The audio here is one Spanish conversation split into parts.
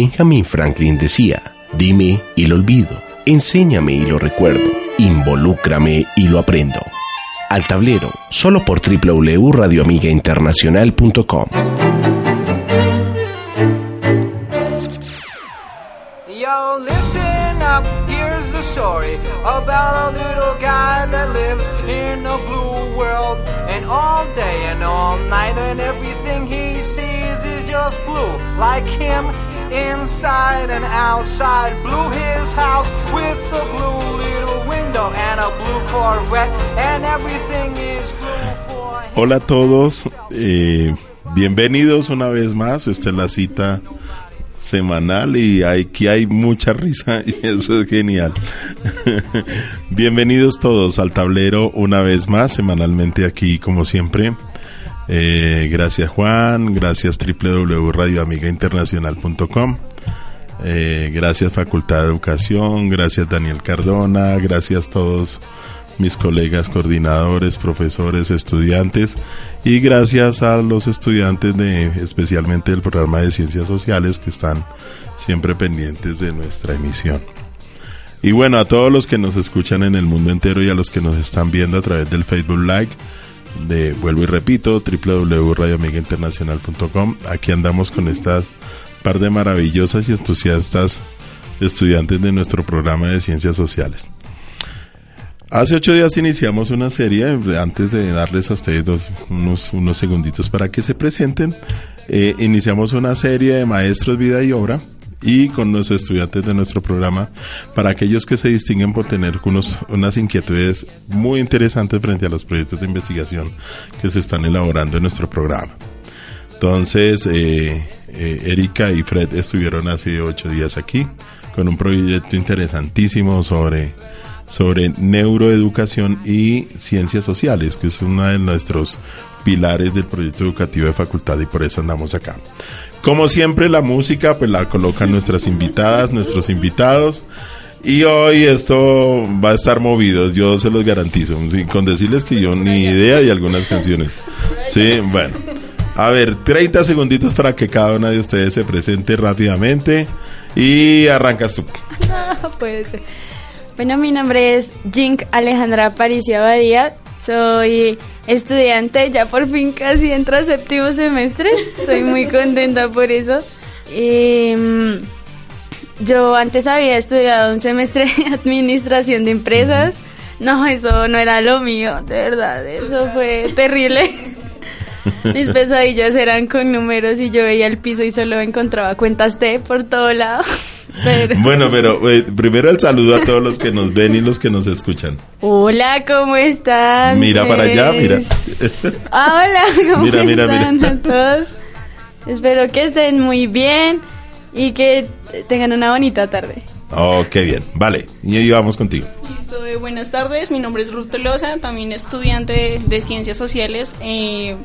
Benjamin Franklin decía, dime y lo olvido, enséñame y lo recuerdo, involúcrame y lo aprendo. Al tablero, solo por www.radioamigainternacional.com. Story about a little guy that lives in a blue world. And all day and all night, and everything he sees is just blue. Like him, inside and outside. His house with a blue little window and a blue Corvette, and everything is. Hola a todos, eh, bienvenidos una vez más. Esta es la cita semanal y aquí hay mucha risa y eso es genial. bienvenidos todos al tablero una vez más, semanalmente aquí como siempre. Eh, gracias Juan, gracias www.radioamigainternacional.com. Eh, gracias Facultad de Educación, gracias Daniel Cardona, gracias todos mis colegas coordinadores, profesores, estudiantes y gracias a los estudiantes de especialmente del programa de Ciencias Sociales que están siempre pendientes de nuestra emisión. Y bueno, a todos los que nos escuchan en el mundo entero y a los que nos están viendo a través del Facebook Live, de, vuelvo y repito, www.radioamigainternacional.com. Aquí andamos con estas par de maravillosas y entusiastas estudiantes de nuestro programa de ciencias sociales. Hace ocho días iniciamos una serie, antes de darles a ustedes dos, unos, segunditos para que se presenten, eh, iniciamos una serie de maestros vida y obra y con los estudiantes de nuestro programa para aquellos que se distinguen por tener unos, unas inquietudes muy interesantes frente a los proyectos de investigación que se están elaborando en nuestro programa. Entonces, eh, eh, Erika y Fred estuvieron hace ocho días aquí con un proyecto interesantísimo sobre sobre neuroeducación y ciencias sociales, que es uno de nuestros pilares del proyecto educativo de facultad y por eso andamos acá. Como siempre, la música pues la colocan nuestras invitadas, nuestros invitados. Y hoy esto va a estar movido, yo se los garantizo, con decirles que yo ni idea de algunas canciones. Sí, bueno. A ver, 30 segunditos para que cada una de ustedes se presente rápidamente y arrancas tú. Puede ser. Bueno, mi nombre es Jink Alejandra Aparicio Abadía. Soy estudiante, ya por fin casi entro a séptimo semestre. Estoy muy contenta por eso. Em, yo antes había estudiado un semestre de administración de empresas. No, eso no era lo mío, de verdad, eso fue terrible. Mis pesadillas eran con números y yo veía el piso y solo encontraba cuentas T por todo lado. Bueno, pero eh, primero el saludo a todos los que nos ven y los que nos escuchan. Hola, ¿cómo están? Mira para allá, mira. Ah, hola, ¿cómo mira, están mira, a todos? Espero que estén muy bien y que tengan una bonita tarde. Oh, qué bien. Vale, y ahí vamos contigo. Listo, eh, buenas tardes. Mi nombre es Ruth Tolosa, también estudiante de, Ciencias Sociales. Eh,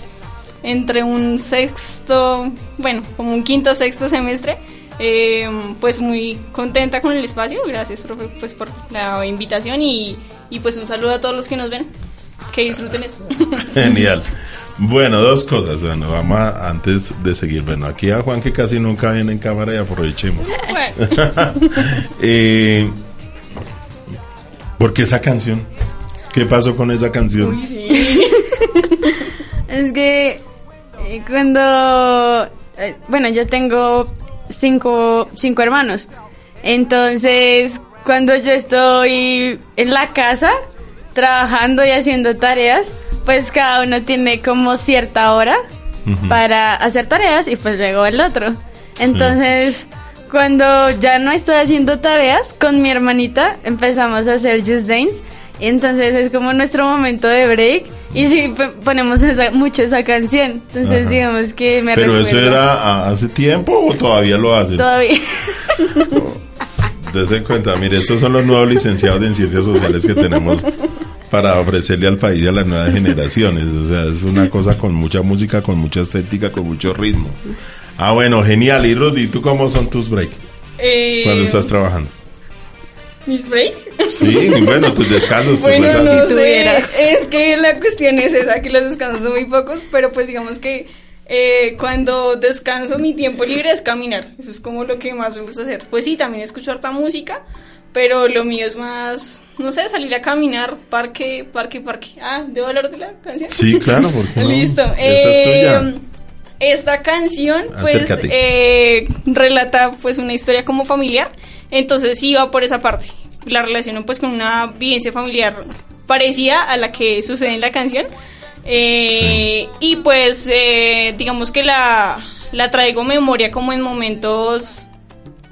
entre un sexto, bueno, como un quinto sexto semestre. Eh, pues muy contenta con el espacio, gracias profe, pues por la invitación y, y pues un saludo a todos los que nos ven, que disfruten esto. Genial. Bueno, dos cosas. Bueno, vamos a, antes de seguir. Bueno, aquí a Juan que casi nunca viene en cámara y aprovechemos. eh, ¿Por qué esa canción? ¿Qué pasó con esa canción? es que cuando, eh, bueno, yo tengo cinco, cinco hermanos. Entonces, cuando yo estoy en la casa trabajando y haciendo tareas, pues cada uno tiene como cierta hora para hacer tareas y pues luego el otro. Entonces, cuando ya no estoy haciendo tareas, con mi hermanita empezamos a hacer Just Dance entonces es como nuestro momento de break. Y sí, ponemos mucho esa canción. Entonces digamos que me ¿Pero eso era hace tiempo o todavía lo hacen? Todavía. Dese cuenta, mire, estos son los nuevos licenciados en ciencias sociales que tenemos para ofrecerle al país y a las nuevas generaciones. O sea, es una cosa con mucha música, con mucha estética, con mucho ritmo. Ah, bueno, genial. Y Rudy, ¿tú cómo son tus breaks? Eh, cuando estás trabajando. ¿Mis break? Sí, bueno, tus descansos. bueno, no sé, es que la cuestión es esa, que los descansos son muy pocos, pero pues digamos que eh, cuando descanso mi tiempo libre es caminar. Eso es como lo que más me gusta hacer. Pues sí, también escucho harta música, pero lo mío es más, no sé, salir a caminar, parque, parque, parque. Ah, ¿debo hablar de la canción? Sí, claro, porque no? Listo. Esa es tuya. Esta canción, pues, eh, relata, pues, una historia como familiar. Entonces, sí va por esa parte. La relaciono, pues, con una vivencia familiar parecida a la que sucede en la canción. Eh, Y, pues, eh, digamos que la, la traigo memoria como en momentos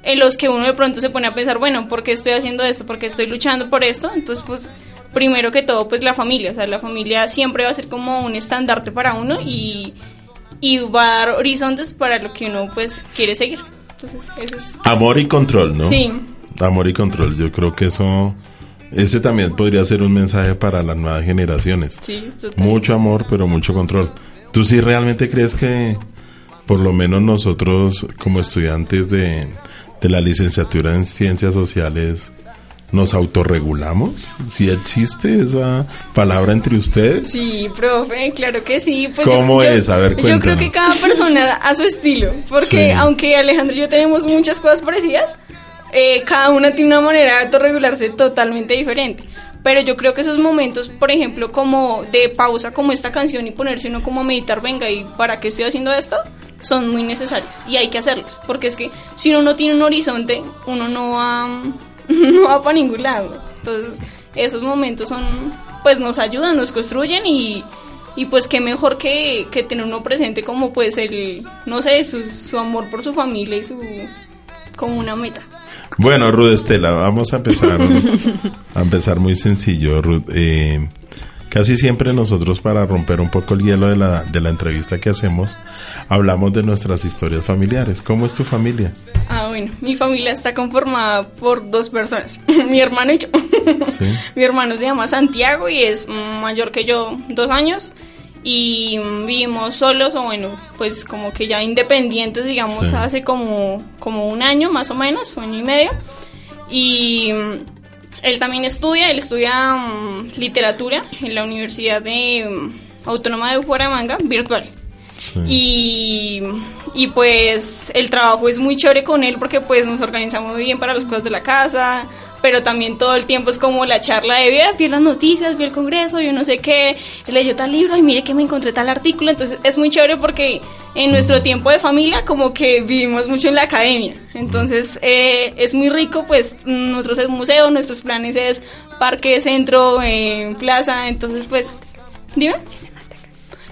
en los que uno de pronto se pone a pensar, bueno, ¿por qué estoy haciendo esto? ¿Por qué estoy luchando por esto? Entonces, pues, primero que todo, pues la familia, o sea, la familia siempre va a ser como un estandarte para uno y, y va a dar horizontes para lo que uno, pues, quiere seguir. Entonces, es... Amor y control, ¿no? Sí. Amor y control. Yo creo que eso, ese también podría ser un mensaje para las nuevas generaciones. Sí, total. Mucho amor, pero mucho control. ¿Tú sí realmente crees que, por lo menos nosotros como estudiantes de, de la licenciatura en ciencias sociales, nos autorregulamos? ¿Si existe esa palabra entre ustedes? Sí, profe, claro que sí. Pues ¿Cómo yo- es? A ver, Yo creo cuéntanos. que cada persona a su estilo, porque Sí. aunque Alejandro y yo tenemos muchas cosas parecidas, eh, cada una tiene una manera de autorregularse totalmente diferente. Pero yo creo que esos momentos, por ejemplo, como de pausa, como esta canción y ponerse uno como a meditar, venga, ¿y para qué estoy haciendo esto? Son muy necesarios y hay que hacerlos, porque es que si uno no tiene un horizonte, uno no va, no va para ningún lado. Entonces, esos momentos son, pues nos ayudan, nos construyen y, y pues qué mejor que, que tener uno presente como pues el, no sé, su, amor por su familia y su, como una meta. Bueno, Ruth Estela, vamos a empezar a empezar muy sencillo, Ruth. Eh, casi siempre nosotros para romper un poco el hielo de la, de la entrevista que hacemos, hablamos de nuestras historias familiares. ¿Cómo es tu familia? Ah, bueno, mi familia está conformada por dos personas, mi hermano y yo. Sí. Mi hermano se llama Santiago y es mayor que yo dos años y vivimos solos o bueno, pues como que ya independientes, digamos, Sí. hace como, como un año más o menos, un año y medio. Y él también estudia, él estudia mm, literatura en la Universidad de mm, Autónoma de Bucaramanga, virtual. Sí. Y, y pues el trabajo es muy chévere con él porque pues nos organizamos muy bien para las cosas de la casa, pero también todo el tiempo es como la charla de vida, vi las noticias, vi el congreso, yo no sé qué, leyó tal libro y mire que me encontré tal artículo, entonces es muy chévere porque en nuestro tiempo de familia como que vivimos mucho en la academia, entonces eh, es muy rico pues nosotros es museo, nuestros planes es parque, centro, eh, plaza, entonces pues, dime.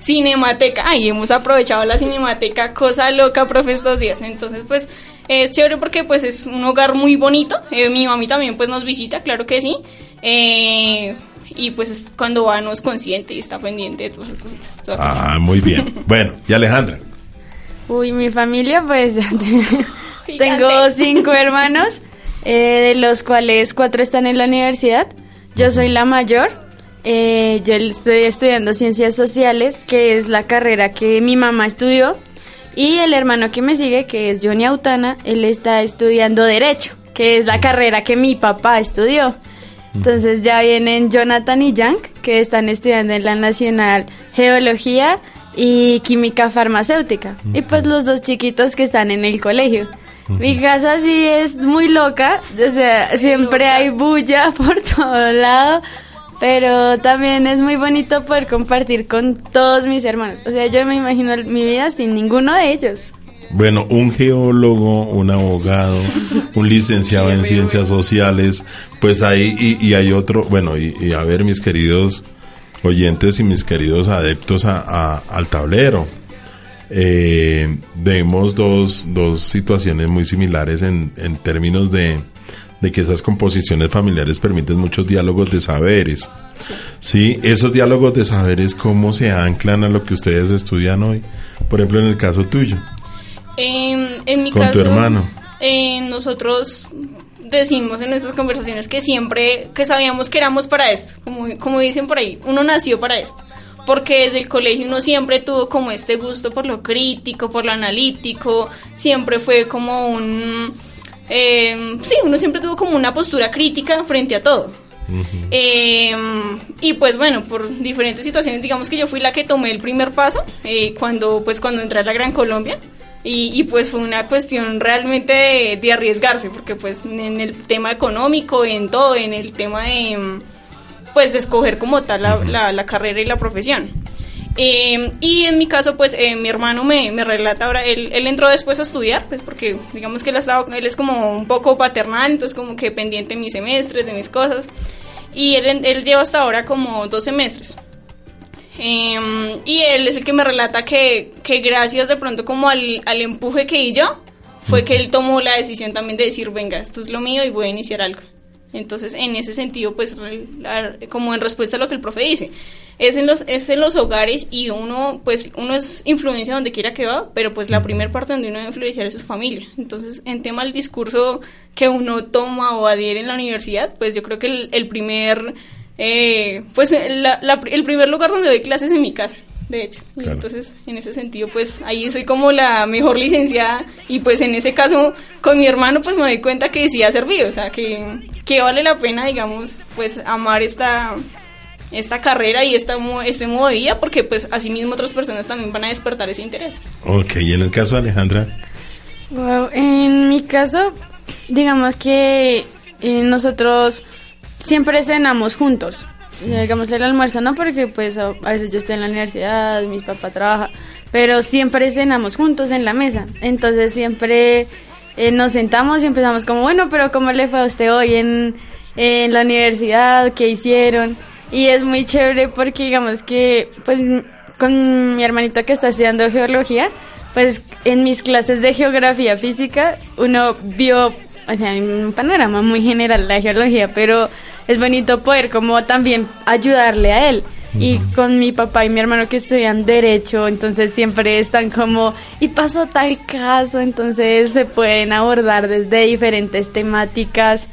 Cinemateca, ay, hemos aprovechado la cinemateca, cosa loca, profe, estos días. Entonces, pues, es chévere porque, pues, es un hogar muy bonito. Eh, mi mami también, pues, nos visita, claro que sí. Eh, y, pues, es cuando va, no es consciente y está pendiente de todas esas cositas. Todo Ah, muy bien. Bueno, y Alejandra. Uy, mi familia, pues ya te- Gigante. tengo cinco hermanos, eh, de los cuales cuatro están en la universidad. Yo soy la mayor. Eh, yo estoy estudiando ciencias sociales, que es la carrera que mi mamá estudió. Y el hermano que me sigue, que es Johnny Autana, él está estudiando Derecho, que es la carrera que mi papá estudió. Entonces ya vienen Jonathan y Yank, que están estudiando en la Nacional Geología y Química Farmacéutica. Y pues los dos chiquitos que están en el colegio. Mi casa sí es muy loca, o sea, siempre loca. hay bulla por todo lado, pero también es muy bonito poder compartir con todos mis hermanos. O sea, yo me imagino mi vida sin ninguno de ellos. Bueno, un geólogo, un abogado, un licenciado en ciencias sociales, pues ahí, y, y hay otro, bueno, y, y a ver mis queridos oyentes y mis queridos adeptos a- a- al tablero. Eh, vemos dos, dos situaciones muy similares en, en términos de, de que esas composiciones familiares permiten muchos diálogos de saberes. Sí, esos diálogos de saberes, ¿cómo se anclan a lo que ustedes estudian hoy? Por ejemplo, en el caso tuyo. En, en mi Con caso, tu hermano. eh, nosotros decimos en nuestras conversaciones que siempre, que sabíamos que éramos para esto, como, como dicen por ahí, uno nació para esto. Porque desde el colegio uno siempre tuvo como este gusto por lo crítico, por lo analítico, siempre fue como un... eh, sí, uno siempre tuvo como una postura crítica frente a todo. Eh, y pues bueno, por diferentes situaciones, digamos que yo fui la que tomé el primer paso eh, cuando, pues, cuando entré a la Gran Colombia. Y, y, pues fue una cuestión realmente de, de, arriesgarse, porque pues en el tema económico, en todo, en el tema de pues de escoger como tal la, la, la carrera y la profesión. Eh, y en mi caso, pues eh, mi hermano me, me, relata ahora, él, él, entró después a estudiar, pues porque digamos que él, ha estado, él es como un poco paternal, entonces como que pendiente de mis semestres, de mis cosas. Y él, él lleva hasta ahora como dos semestres. Eh, y él es el que me relata que, que gracias de pronto como al, al empuje que di yo, fue que él tomó la decisión también de decir, venga, esto es lo mío y voy a iniciar algo. Entonces, en ese sentido, pues, como en respuesta a lo que el profe dice, es en los, es en los hogares y uno, pues, uno es influencia donde quiera que va, pero pues la primera parte donde uno debe influenciar es su familia. Entonces, en tema del discurso que uno toma o adhiere en la universidad, pues yo creo que el, el primer, eh, pues, la, la, el primer lugar donde doy clases es en mi casa de hecho. Claro. entonces, en ese sentido, pues ahí soy como la mejor licenciada y pues en ese caso con mi hermano pues me doy cuenta que sí ha servido, o sea, que, que vale la pena, digamos, pues amar esta esta carrera y esta, este modo de vida porque pues así mismo otras personas también van a despertar ese interés. Ok, y en el caso de Alejandra. Wow, en mi caso, digamos que eh, nosotros siempre cenamos juntos digamos el almuerzo no porque pues a veces yo estoy en la universidad mis papás trabajan pero siempre cenamos juntos en la mesa. Entonces siempre eh, nos sentamos y empezamos como bueno pero cómo le fue a usted hoy en, en la universidad qué hicieron y es muy chévere porque digamos que pues con mi hermanito que está estudiando geología pues en mis clases de geografía física uno vio o sea, un panorama muy general la geología pero es bonito poder como también ayudarle a él. Y con mi papá y mi hermano que estudian derecho, entonces siempre están como, y pasó tal caso, entonces se pueden abordar desde diferentes temáticas.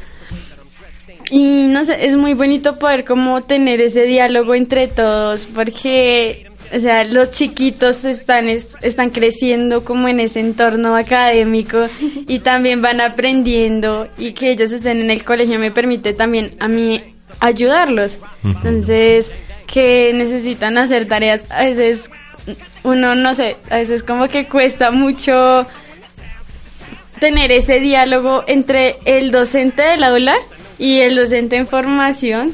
Y no sé, es muy bonito poder como tener ese diálogo entre todos, porque o sea, los chiquitos están, están creciendo como en ese entorno académico y también van aprendiendo y que ellos estén en el colegio me permite también a mí ayudarlos. Entonces, que necesitan hacer tareas, a veces uno, no sé, a veces como que cuesta mucho tener ese diálogo entre el docente del aula y el docente en formación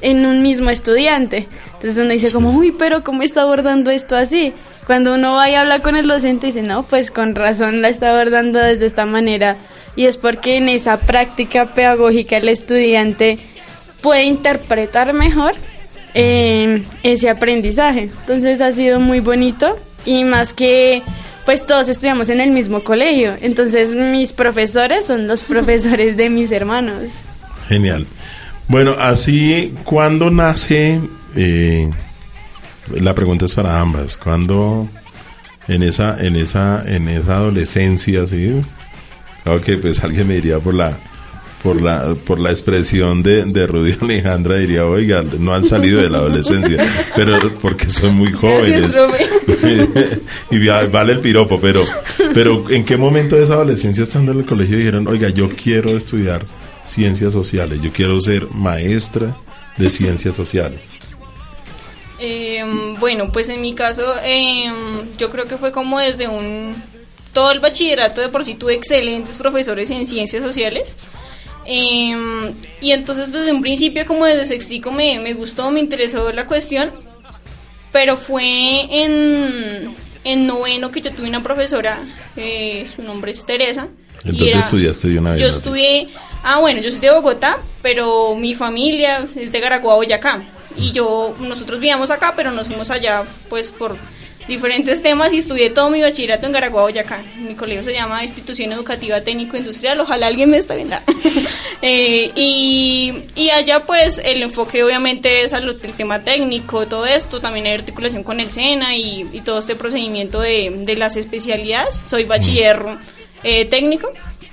en un mismo estudiante. Entonces uno dice como, uy, pero ¿cómo está abordando esto así? Cuando uno va y habla con el docente dice, no, pues con razón la está abordando desde esta manera. Y es porque en esa práctica pedagógica el estudiante puede interpretar mejor eh, ese aprendizaje. Entonces ha sido muy bonito y más que pues todos estudiamos en el mismo colegio. Entonces mis profesores son los profesores de mis hermanos. Genial. Bueno, así, ¿cuándo nace? Eh, la pregunta es para ambas. ¿Cuándo en esa, en esa, en esa adolescencia, sí? Claro que pues alguien me diría por la, por la, por la expresión de, de Rudy Alejandra diría, oiga, no han salido de la adolescencia, pero porque son muy jóvenes. y vale el piropo, pero, pero ¿en qué momento de esa adolescencia estando en el colegio dijeron, oiga, yo quiero estudiar ciencias sociales, yo quiero ser maestra de ciencias sociales? Eh, bueno, pues en mi caso, eh, yo creo que fue como desde un... Todo el bachillerato de por sí tuve excelentes profesores en ciencias sociales. Eh, y entonces desde un principio, como desde sextico, me, me gustó, me interesó la cuestión. Pero fue en, en noveno que yo tuve una profesora, eh, su nombre es Teresa. ¿Entonces era, estudiaste de una vez? Yo estudié, ah bueno, yo soy de Bogotá, pero mi familia es de Garaguá, Boyacá. Y yo, nosotros vivíamos acá, pero nos fuimos allá pues por diferentes temas y estudié todo mi bachillerato en Garaguá, Boyacá. Mi colegio se llama Institución Educativa Técnico Industrial, ojalá alguien me esté viendo. eh, y, y, allá pues el enfoque obviamente es al el tema técnico, todo esto, también hay articulación con el SENA y, y todo este procedimiento de, de, las especialidades. Soy bachiller eh, técnico.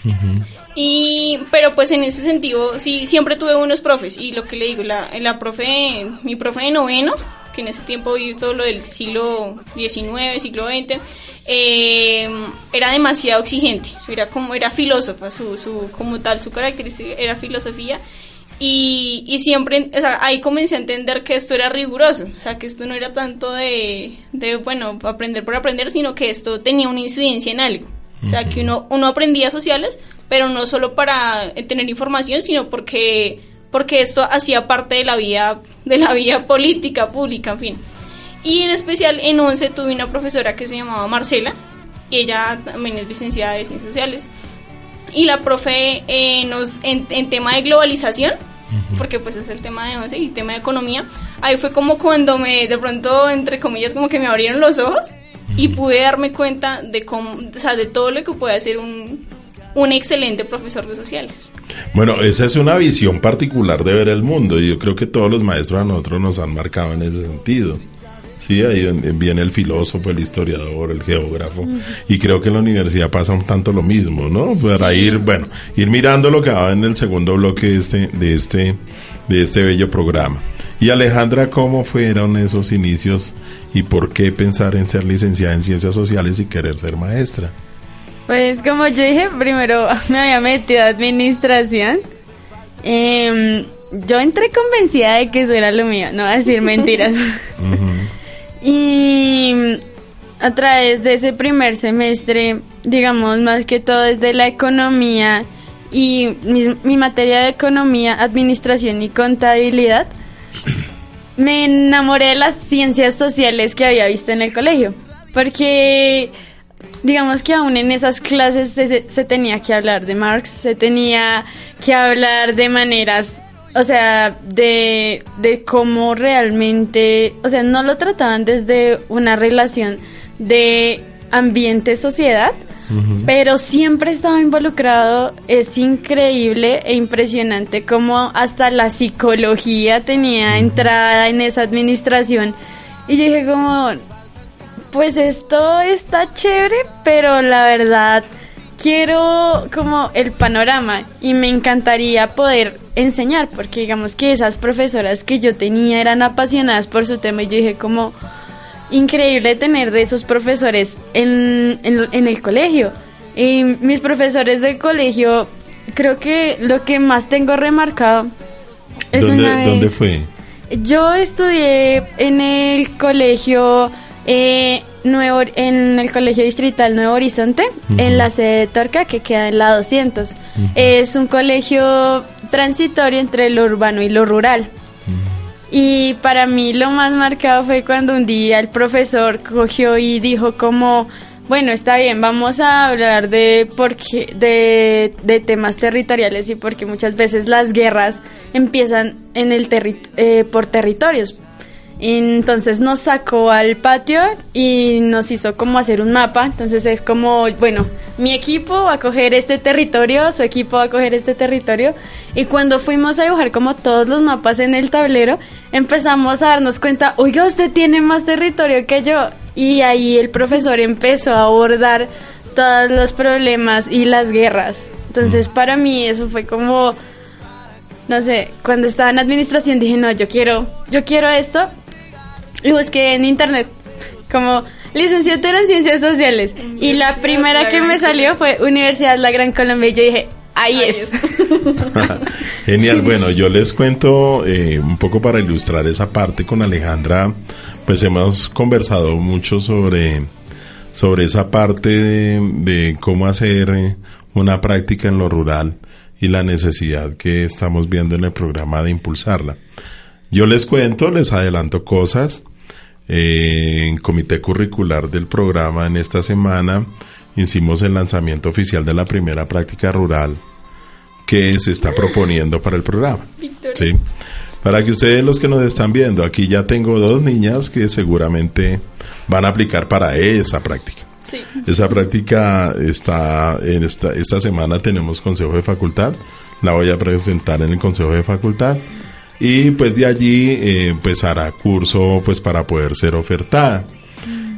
Uh -huh. Y, pero pues en ese sentido, sí, siempre tuve unos profes. Y lo que le digo, la, la profe, mi profe de noveno, que en ese tiempo vivió todo lo del siglo XIX, siglo XX, eh, era demasiado exigente. Era como, era filósofa, su, su, como tal, su característica era filosofía. Y, y siempre, o sea, ahí comencé a entender que esto era riguroso, o sea, que esto no era tanto de, de bueno, aprender por aprender, sino que esto tenía una incidencia en algo. O sea, que uno, uno aprendía sociales, pero no solo para tener información, sino porque, porque esto hacía parte de la vida, de la vida política, pública, en fin. Y en especial en 11 tuve una profesora que se llamaba Marcela, y ella también es licenciada de Ciencias Sociales. Y la profe eh, nos, en, en tema de globalización, porque pues es el tema de 11 y tema de economía, ahí fue como cuando me, de pronto, entre comillas, como que me abrieron los ojos y pude darme cuenta de cómo, o sea, de todo lo que puede hacer un, un excelente profesor de sociales. Bueno, esa es una visión particular de ver el mundo y yo creo que todos los maestros a nosotros nos han marcado en ese sentido. Sí, ahí viene el filósofo, el historiador, el geógrafo, y creo que en la universidad pasa un tanto lo mismo, ¿no? Para ir, bueno, ir mirando lo que va en el segundo bloque de este, de este, de este bello programa. Y Alejandra, ¿cómo fueron esos inicios y por qué pensar en ser licenciada en ciencias sociales y querer ser maestra? Pues como yo dije, primero me había metido a administración. Em, yo entré convencida de que eso era lo mío, no voy a decir mentiras. Y a través de ese primer semestre, digamos más que todo desde la economía y mi, mi materia de economía, administración y contabilidad, me enamoré de las ciencias sociales que había visto en el colegio. Porque digamos que aún en esas clases se, tenía que hablar de Marx, se tenía que hablar de maneras, o sea, de, de cómo realmente, o sea, no lo trataban desde una relación de ambiente-sociedad, pero siempre estaba involucrado. Es increíble e impresionante cómo hasta la psicología tenía entrada en esa administración. Y yo dije como, pues esto está chévere, pero la verdad quiero como el panorama y me encantaría poder enseñar, porque digamos que esas profesoras que yo tenía eran apasionadas por su tema y yo dije como increíble tener de esos profesores en, en, el colegio. Y mis profesores del colegio, creo que lo que más tengo remarcado es ¿Dónde, una vez... ¿Dónde fue? Yo estudié en el colegio eh, Nuevo, en el colegio distrital Nuevo Horizonte, en la sede de Torca, que queda en la 200. Es un colegio transitorio entre lo urbano y lo rural. Y para mí lo más marcado fue cuando un día el profesor cogió y dijo como, bueno, está bien, vamos a hablar de, porque, de, de temas territoriales y porque muchas veces las guerras empiezan en el terri eh, por territorios. Entonces nos sacó al patio y nos hizo como hacer un mapa. Entonces es como, bueno, mi equipo va a coger este territorio, su equipo va a coger este territorio. Y cuando fuimos a dibujar como todos los mapas en el tablero, empezamos a darnos cuenta, oiga, usted tiene más territorio que yo. Y ahí el profesor empezó a abordar todos los problemas y las guerras. Entonces para mí eso fue como, no sé, cuando estaba en administración dije, no, yo quiero, yo quiero esto. Y busqué en internet como licenciatura en ciencias sociales. y la primera que me salió fue Universidad La Gran Colombia. Y yo dije, ahí, ahí es. Genial. Bueno, yo les cuento eh, un poco para ilustrar esa parte con Alejandra. Pues hemos conversado mucho sobre, sobre esa parte de, de cómo hacer una práctica en lo rural y la necesidad que estamos viendo en el programa de impulsarla. Yo les cuento, les adelanto cosas. Eh, en comité curricular del programa en esta semana hicimos el lanzamiento oficial de la primera práctica rural que se está proponiendo para el programa. Sí. Para que ustedes los que nos están viendo, aquí ya tengo dos niñas que seguramente van a aplicar para esa práctica. Sí. Esa práctica está en esta, esta semana tenemos consejo de facultad, la voy a presentar en el consejo de facultad y pues de allí eh, pues hará curso pues para poder ser ofertada.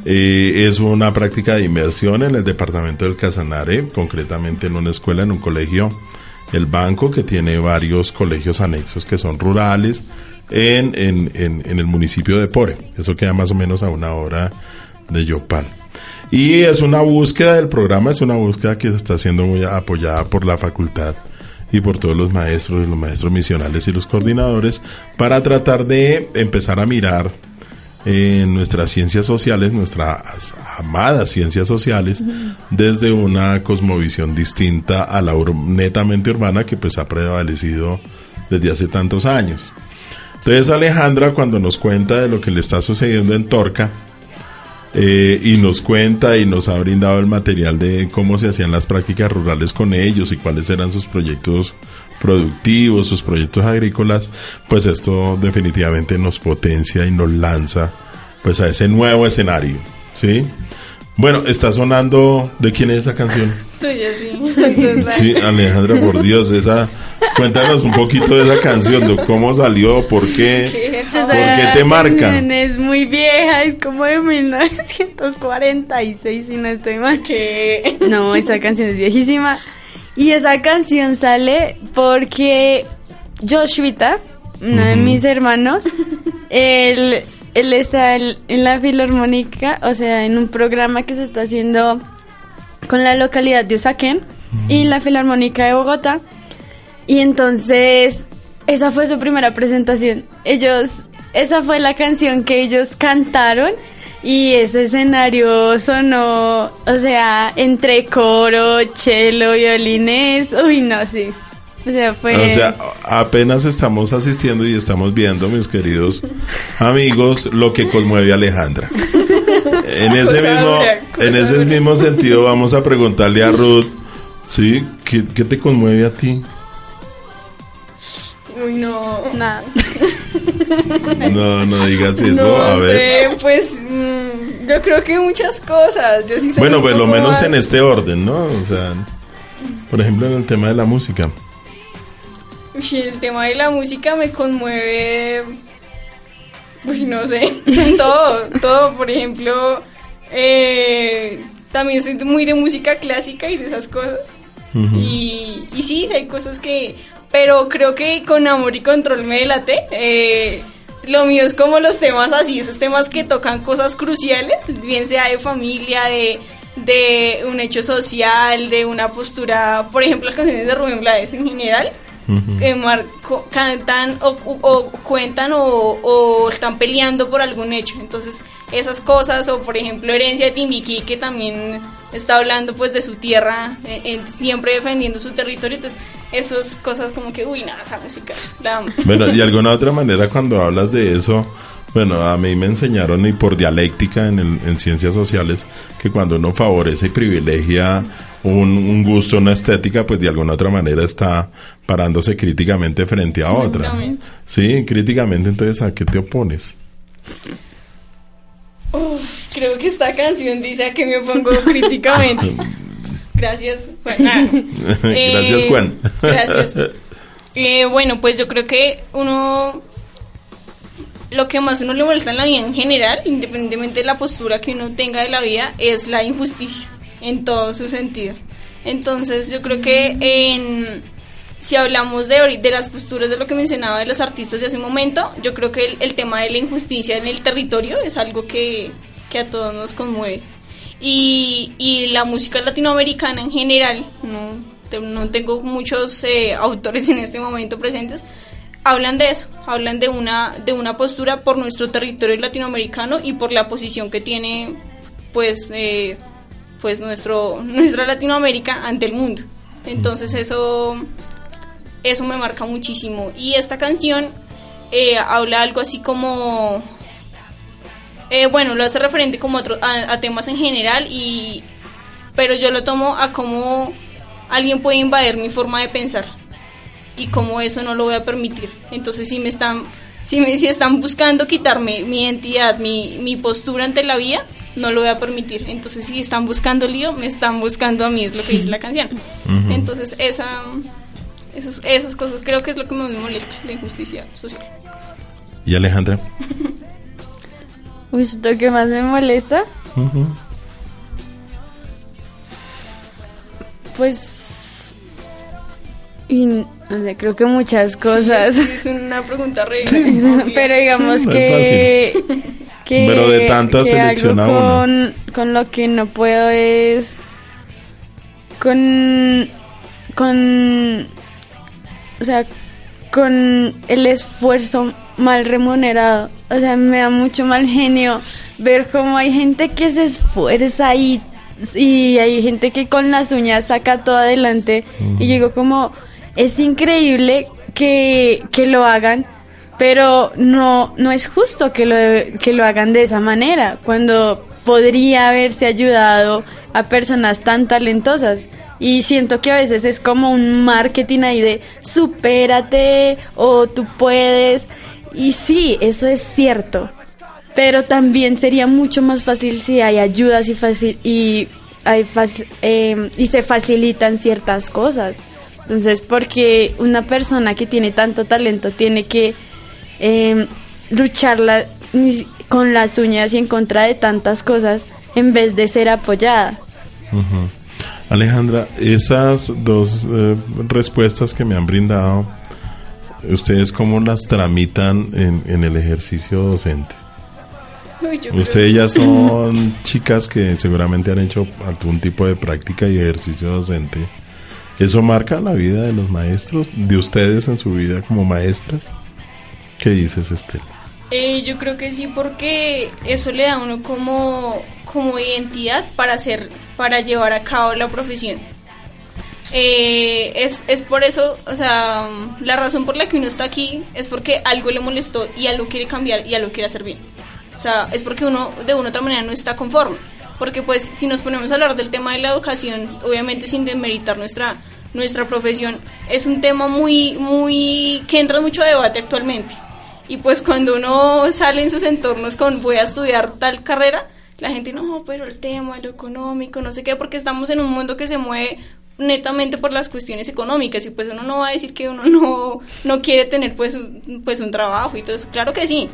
Eh, es una práctica de inmersión en el departamento del Casanare, concretamente en una escuela, en un colegio, el banco que tiene varios colegios anexos que son rurales en, en, en, en el municipio de Pore. Eso queda más o menos a una hora de Yopal. Y es una búsqueda del programa, es una búsqueda que se está siendo muy apoyada por la facultad y por todos los maestros, los maestros misionales y los coordinadores, para tratar de empezar a mirar en nuestras ciencias sociales, nuestras amadas ciencias sociales, desde una cosmovisión distinta a la netamente urbana que pues ha prevalecido desde hace tantos años. Entonces Alejandra cuando nos cuenta de lo que le está sucediendo en Torca, eh, y nos cuenta y nos ha brindado el material de cómo se hacían las prácticas rurales con ellos y cuáles eran sus proyectos productivos, sus proyectos agrícolas, pues esto definitivamente nos potencia y nos lanza pues a ese nuevo escenario, ¿sí? Bueno, está sonando, ¿de quién es esa canción? Tuya, sí. Sí, Alejandra, por Dios, esa, cuéntanos un poquito de esa canción, de cómo salió, por qué, ¿Qué? por qué te marca. Es muy vieja, es como de 1946, si no estoy mal. ¿Qué? No, esa canción es viejísima. Y esa canción sale porque Joshuita, uno de mis hermanos, él, él está en en la filarmónica, o sea, en un programa que se está haciendo con la localidad de Usaquén y la filarmónica de Bogotá. Y entonces, esa fue su primera presentación. Ellos, esa fue la canción que ellos cantaron y ese escenario sonó, o sea, entre coro, cello, violines, uy, no, sí. O sea, fue... O sea, apenas estamos asistiendo y estamos viendo, mis queridos amigos, lo que conmueve a Alejandra. En ese Cosa mismo, dura, cosa en ese dura. mismo sentido, vamos a preguntarle a Ruth, ¿sí? ¿Qué, qué te conmueve a ti? Uy, no. Nada. No, no digas eso, no a ver. sé, pues mm, yo creo que muchas cosas. Yo sí soy Bueno, pues lo menos en este orden, ¿no? O sea, por ejemplo, en el tema de la música. Uy, el tema de la música me conmueve. Uy, no sé. todo, todo. Por ejemplo, eh, también soy muy de música clásica y de esas cosas. Y, y sí, hay cosas que. Pero creo que con amor y control me delaté. Eh, lo mío es como los temas así, esos temas que tocan cosas cruciales, bien sea de familia, de, de un hecho social, de una postura, por ejemplo, las canciones de Rubén Blades en general, Que mar- co- cantan o, o cuentan o, o están peleando por algún hecho. Entonces, esas cosas, o por ejemplo, Herencia de Timbiquí, que también está hablando pues de su tierra, eh, eh, siempre defendiendo su territorio. Entonces, esas cosas como que, uy, nada, esa música, la amo. Bueno, y alguna otra manera cuando hablas de eso, bueno, a mí me enseñaron y por dialéctica en, el- en ciencias sociales que cuando uno favorece y privilegia un, un gusto, una estética, pues de alguna otra manera está parándose críticamente frente a otra. Sí, críticamente, entonces ¿a qué te opones? Uf, creo que esta canción dice a que me pongo críticamente. Gracias, Juan. Ah. Gracias, Eh, Juan. Gracias. Eh, bueno, pues yo creo que uno. Lo que más uno le molesta en la vida en general, independientemente de la postura que uno tenga de la vida, es la injusticia, en todo su sentido. Entonces, yo creo que en, si hablamos de, de las posturas de lo que mencionaba de los artistas de hace un momento, yo creo que el, el tema de la injusticia en el territorio es algo que, que a todos nos conmueve. Y, y la música latinoamericana en general, no, te- no tengo muchos eh, autores en este momento presentes, hablan de eso, hablan de una, de una postura por nuestro territorio latinoamericano y por la posición que tiene pues, eh, pues nuestro, nuestra Latinoamérica ante el mundo. Entonces eso, eso me marca muchísimo. Y esta canción eh, habla algo así como eh, bueno, lo hace referente como a, temas en general y pero yo lo tomo a cómo alguien puede invadir mi forma de pensar y cómo eso no lo voy a permitir. Entonces si me están si me si están buscando quitarme mi identidad, mi, mi postura ante la vida, no lo voy a permitir. Entonces si están buscando lío, me están buscando a mí, es lo que dice la canción. Entonces esa esas, esas cosas creo que es lo que más me molesta, la injusticia social. ¿Y Alejandra? Uy, lo que más me molesta, pues... Y, no sé, creo que muchas cosas. Sí, es, es una pregunta re Pero digamos Sí, no que, que, Pero de tantas selecciona uno. con, con lo que no puedo es con con o sea, con el esfuerzo mal remunerado. O sea, me da mucho mal genio ver cómo hay gente que se esfuerza y, y hay gente que con las uñas saca todo adelante. Y digo como, es increíble que, que lo hagan, pero no, no es justo que lo, que lo hagan de esa manera, cuando podría haberse ayudado a personas tan talentosas. Y siento que a veces es como un marketing ahí de supérate o tú puedes. Y sí, eso es cierto. Pero también sería mucho más fácil si hay ayudas y, y, hay eh, y se facilitan ciertas cosas. Entonces, porque una persona que tiene tanto talento tiene que eh, lucharla con las uñas y en contra de tantas cosas en vez de ser apoyada. Alejandra, esas dos eh, respuestas que me han brindado, ¿ustedes cómo las tramitan en, el ejercicio docente? Ustedes ya son chicas que seguramente han hecho algún tipo de práctica y ejercicio docente. ¿Eso marca la vida de los maestros, de ustedes en su vida como maestras? ¿Qué dices, Estela? Eh, yo creo que sí, porque eso le da a uno como, como identidad para hacer, para llevar a cabo la profesión. Eh, es, es por eso, o sea, la razón por la que uno está aquí es porque algo le molestó y algo quiere cambiar y algo quiere hacer bien. O sea, es porque uno de una otra manera no está conforme. Porque pues si nos ponemos a hablar del tema de la educación, obviamente sin demeritar nuestra, nuestra profesión, es un tema muy, muy, que entra mucho debate actualmente. Y pues cuando uno sale en sus entornos con voy a estudiar tal carrera, la gente no, pero el tema, lo económico, no sé qué, porque estamos en un mundo que se mueve netamente por las cuestiones económicas y pues uno no va a decir que uno no, no quiere tener pues, pues un trabajo y todo eso, claro que sí,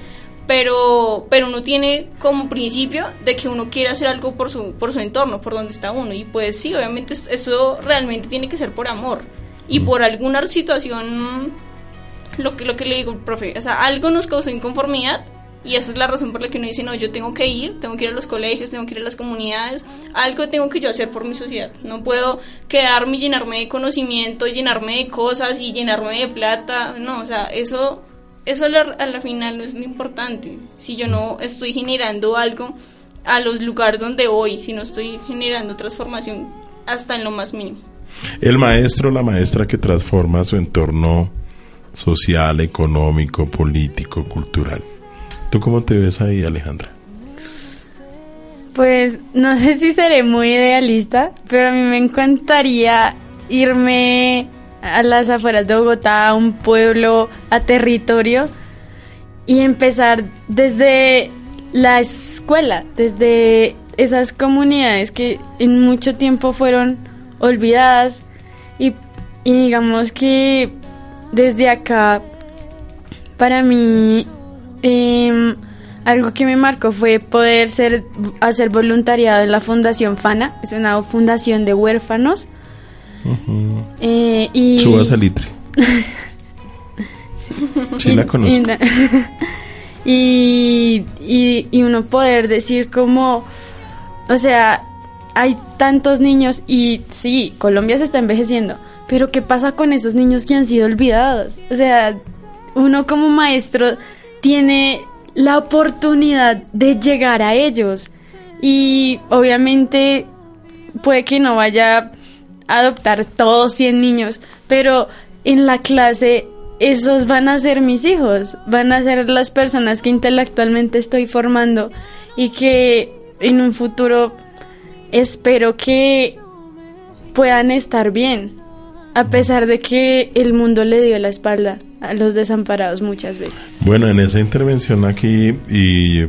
pero, pero uno tiene como principio de que uno quiere hacer algo por su, por su entorno, por donde está uno y pues sí, obviamente esto realmente tiene que ser por amor y por alguna situación lo que, lo que le digo, profe, o sea, algo nos causó inconformidad y esa es la razón por la que uno dice, no, yo tengo que ir, tengo que ir a los colegios, tengo que ir a las comunidades, algo tengo que yo hacer por mi sociedad. No puedo quedarme y llenarme de conocimiento, llenarme de cosas y llenarme de plata. No, o sea, eso, eso a la, a la final no es lo importante. Si yo no estoy generando algo a los lugares donde voy, si no estoy generando transformación hasta en lo más mínimo. El maestro, la maestra que transforma su entorno social, económico, político, cultural. ¿Tú cómo te ves ahí, Alejandra? Pues no sé si seré muy idealista, pero a mí me encantaría irme a las afueras de Bogotá, a un pueblo, a territorio, y empezar desde la escuela, desde esas comunidades que en mucho tiempo fueron olvidadas y, digamos que desde acá, para mí, em, algo que me marcó fue poder ser, hacer voluntariado en la Fundación FANA, es una fundación de huérfanos. Eh, y... Suba Salitre. sí, la conozco. Y, y, y uno poder decir como, o sea, hay tantos niños y sí, Colombia se está envejeciendo, pero ¿qué pasa con esos niños que han sido olvidados? O sea, uno como maestro tiene la oportunidad de llegar a ellos y obviamente puede que no vaya adoptar todos 100 niños, pero en la clase esos van a ser mis hijos, van a ser las personas que intelectualmente estoy formando y que en un futuro espero que puedan estar bien a pesar de que el mundo le dio la espalda a los desamparados muchas veces. Bueno, en esa intervención aquí y,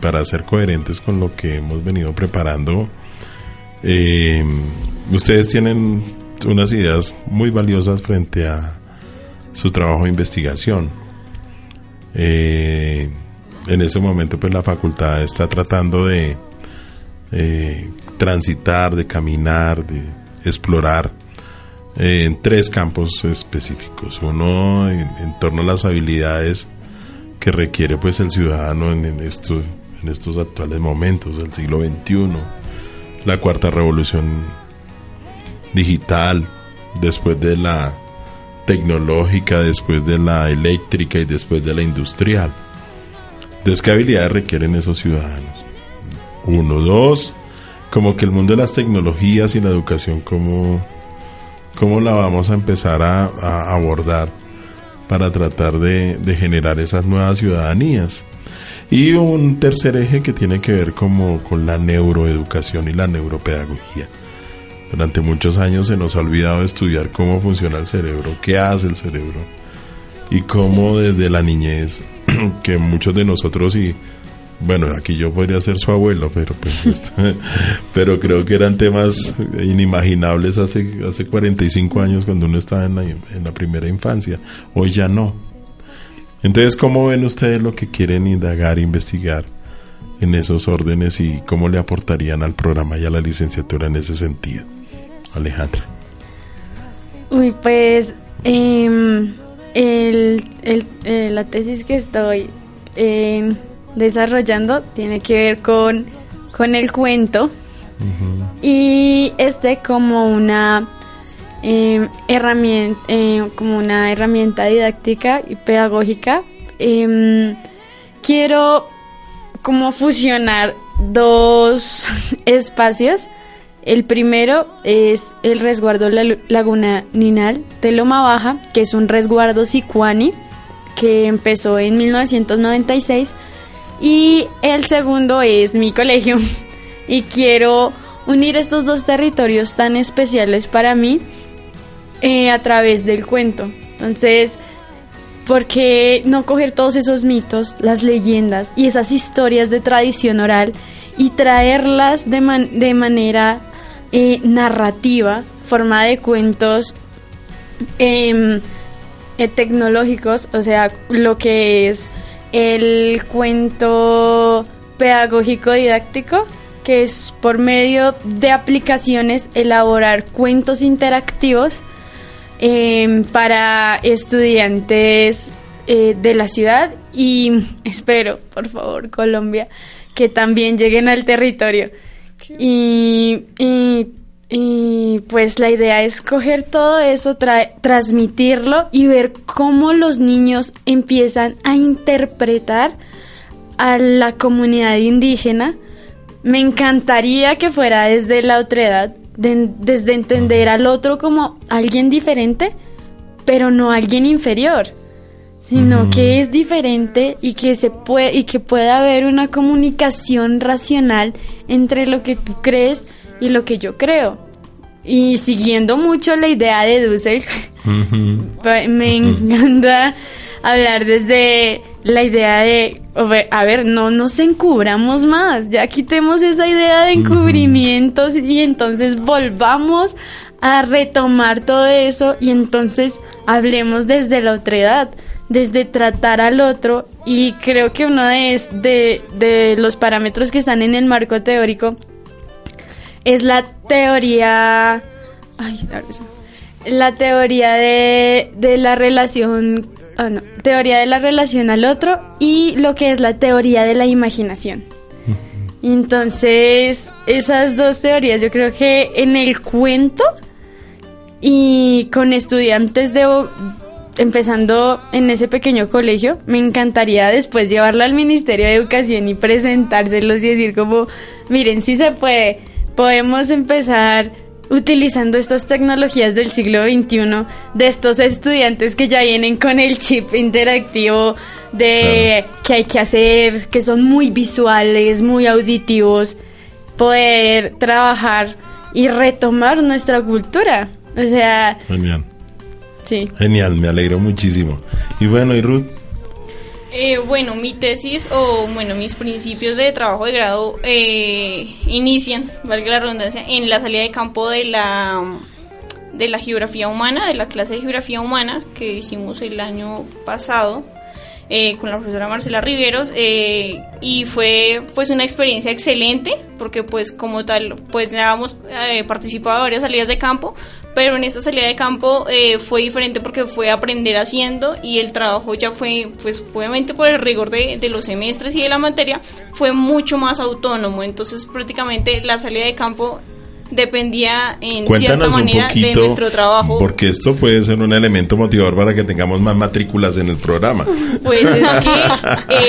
para ser coherentes con lo que hemos venido preparando, eh, ustedes tienen unas ideas muy valiosas frente a su trabajo de investigación. Eh, en ese momento, pues la facultad está tratando de eh, transitar, de caminar, de explorar en tres campos específicos. Uno en, torno a las habilidades que requiere pues el ciudadano en estos actuales momentos del siglo XXI, la cuarta revolución digital, después de la tecnológica, después de la eléctrica y después de la industrial. Entonces, ¿qué habilidades requieren esos ciudadanos? Uno, dos, como que el mundo de las tecnologías y la educación, ¿cómo, cómo la vamos a empezar a, abordar para tratar de, generar esas nuevas ciudadanías? Y un tercer eje que tiene que ver como con la neuroeducación y la neuropedagogía. Durante muchos años se nos ha olvidado estudiar cómo funciona el cerebro, qué hace el cerebro y cómo desde la niñez, que muchos de nosotros y bueno, aquí yo podría ser su abuelo, pero pues, pero creo que eran temas inimaginables hace hace 45 años cuando uno estaba en la, en la primera infancia. Hoy ya no. Entonces, ¿cómo ven ustedes lo que quieren indagar, investigar en esos órdenes y cómo le aportarían al programa y a la licenciatura en ese sentido? Alejandra. Uy, pues eh, el, el, eh, la tesis que estoy eh, desarrollando tiene que ver con, con el cuento uh -huh. y este como una eh, herramienta, como una herramienta didáctica y pedagógica. Em, quiero como fusionar dos espacios el primero es el resguardo Laguna Ninal de Loma Baja, que es un resguardo sicuani que empezó en 1996. Y el segundo es mi colegio. Y quiero unir estos dos territorios tan especiales para mí eh, a través del cuento. Entonces, ¿por qué no coger todos esos mitos, las leyendas y esas historias de tradición oral y traerlas de, man de manera eh, narrativa, formada de cuentos eh, eh, tecnológicos, o sea, lo que es el cuento pedagógico didáctico, que es por medio de aplicaciones elaborar cuentos interactivos eh, para estudiantes eh, de la ciudad y espero, por favor, Colombia, que también lleguen al territorio. Y, y, y, pues la idea es coger todo eso, tra transmitirlo y ver cómo los niños empiezan a interpretar a la comunidad indígena. Me encantaría que fuera desde la otredad, de, desde entender al otro como alguien diferente, pero no alguien inferior sino que es diferente y que se puede y que puede haber una comunicación racional entre lo que tú crees y lo que yo creo. Y siguiendo mucho la idea de Dussel, uh -huh. me encanta hablar desde la idea de, a ver, no nos encubramos más, ya quitemos esa idea de encubrimientos y entonces volvamos a retomar todo eso y entonces hablemos desde la otredad desde tratar al otro y creo que uno de, de, de, los parámetros que están en el marco teórico es la teoría ay, la teoría de, de la relación oh, no, teoría de la relación al otro y lo que es la teoría de la imaginación. Entonces esas dos teorías yo creo que en el cuento y con estudiantes de empezando en ese pequeño colegio, me encantaría después llevarlo al Ministerio de Educación y presentárselos y decir como, miren, si sí se puede, podemos empezar utilizando estas tecnologías del siglo XXI de estos estudiantes que ya vienen con el chip interactivo de claro. que hay que hacer, que son muy visuales, muy auditivos, poder trabajar y retomar nuestra cultura. O sea, Genial. Sí. Genial, me alegro muchísimo. Y bueno, ¿y Ruth? Eh, bueno, mi tesis o bueno, mis principios de trabajo de grado eh, inician, valga la redundancia, en la salida de campo de la de la geografía humana, de la clase de geografía humana que hicimos el año pasado eh, con la profesora Marcela Riveros eh, y fue pues una experiencia excelente porque pues como tal pues ya hemos eh, participado en varias salidas de campo pero en esta salida de campo eh, fue diferente porque fue aprender haciendo y el trabajo ya fue pues obviamente por el rigor de, de los semestres y de la materia fue mucho más autónomo. Entonces prácticamente la salida de campo dependía en Cuéntanos cierta un manera de nuestro trabajo. porque esto puede ser un elemento motivador para que tengamos más matrículas en el programa. Pues es que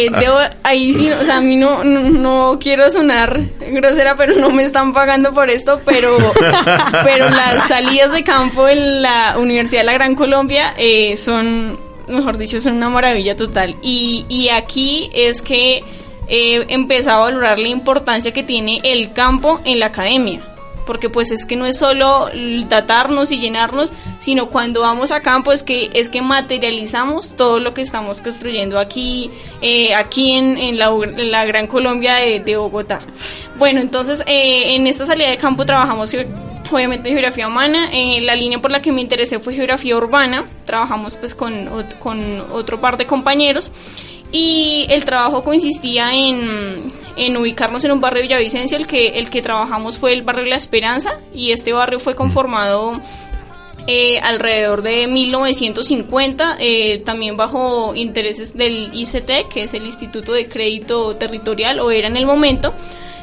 eh, debo- ahí sí, o sea, a mí no, no, no quiero sonar grosera, pero no me están pagando por esto, pero, pero las salidas de campo en la Universidad de la Gran Colombia eh, son, mejor dicho, son una maravilla total. Y, y aquí es que he empezado a valorar la importancia que tiene el campo en la academia porque pues es que no es solo datarnos y llenarnos, sino cuando vamos a campo es que es que materializamos todo lo que estamos construyendo aquí, eh, aquí en, en la, la Gran Colombia de, de Bogotá. Bueno, entonces eh, en esta salida de campo trabajamos obviamente geografía humana, eh, la línea por la que me interesé fue geografía urbana, trabajamos pues con, con otro par de compañeros. Y el trabajo consistía en, en ubicarnos en un barrio de Villavicencio, el que, el que trabajamos fue el barrio La Esperanza y este barrio fue conformado eh, alrededor de 1950, eh, también bajo intereses del ICT, que es el Instituto de Crédito Territorial, o era en el momento,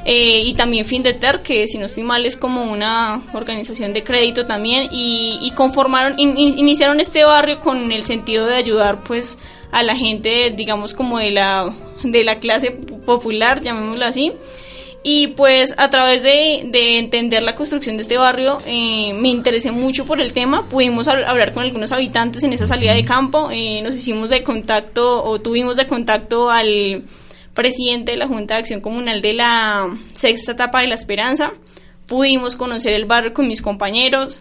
eh, y también Findeter, que si no estoy mal es como una organización de crédito también, y, conformaron, in- iniciaron este barrio con el sentido de ayudar pues a la gente, digamos como de la, de la clase popular, llamémoslo así, y pues a través de, de entender la construcción de este barrio eh, me interesé mucho por el tema. Pudimos hab- hablar con algunos habitantes en esa salida de campo. eh, nos hicimos de contacto o tuvimos de contacto al presidente de la Junta de Acción Comunal de la sexta etapa de la Esperanza. Pudimos conocer el barrio con mis compañeros.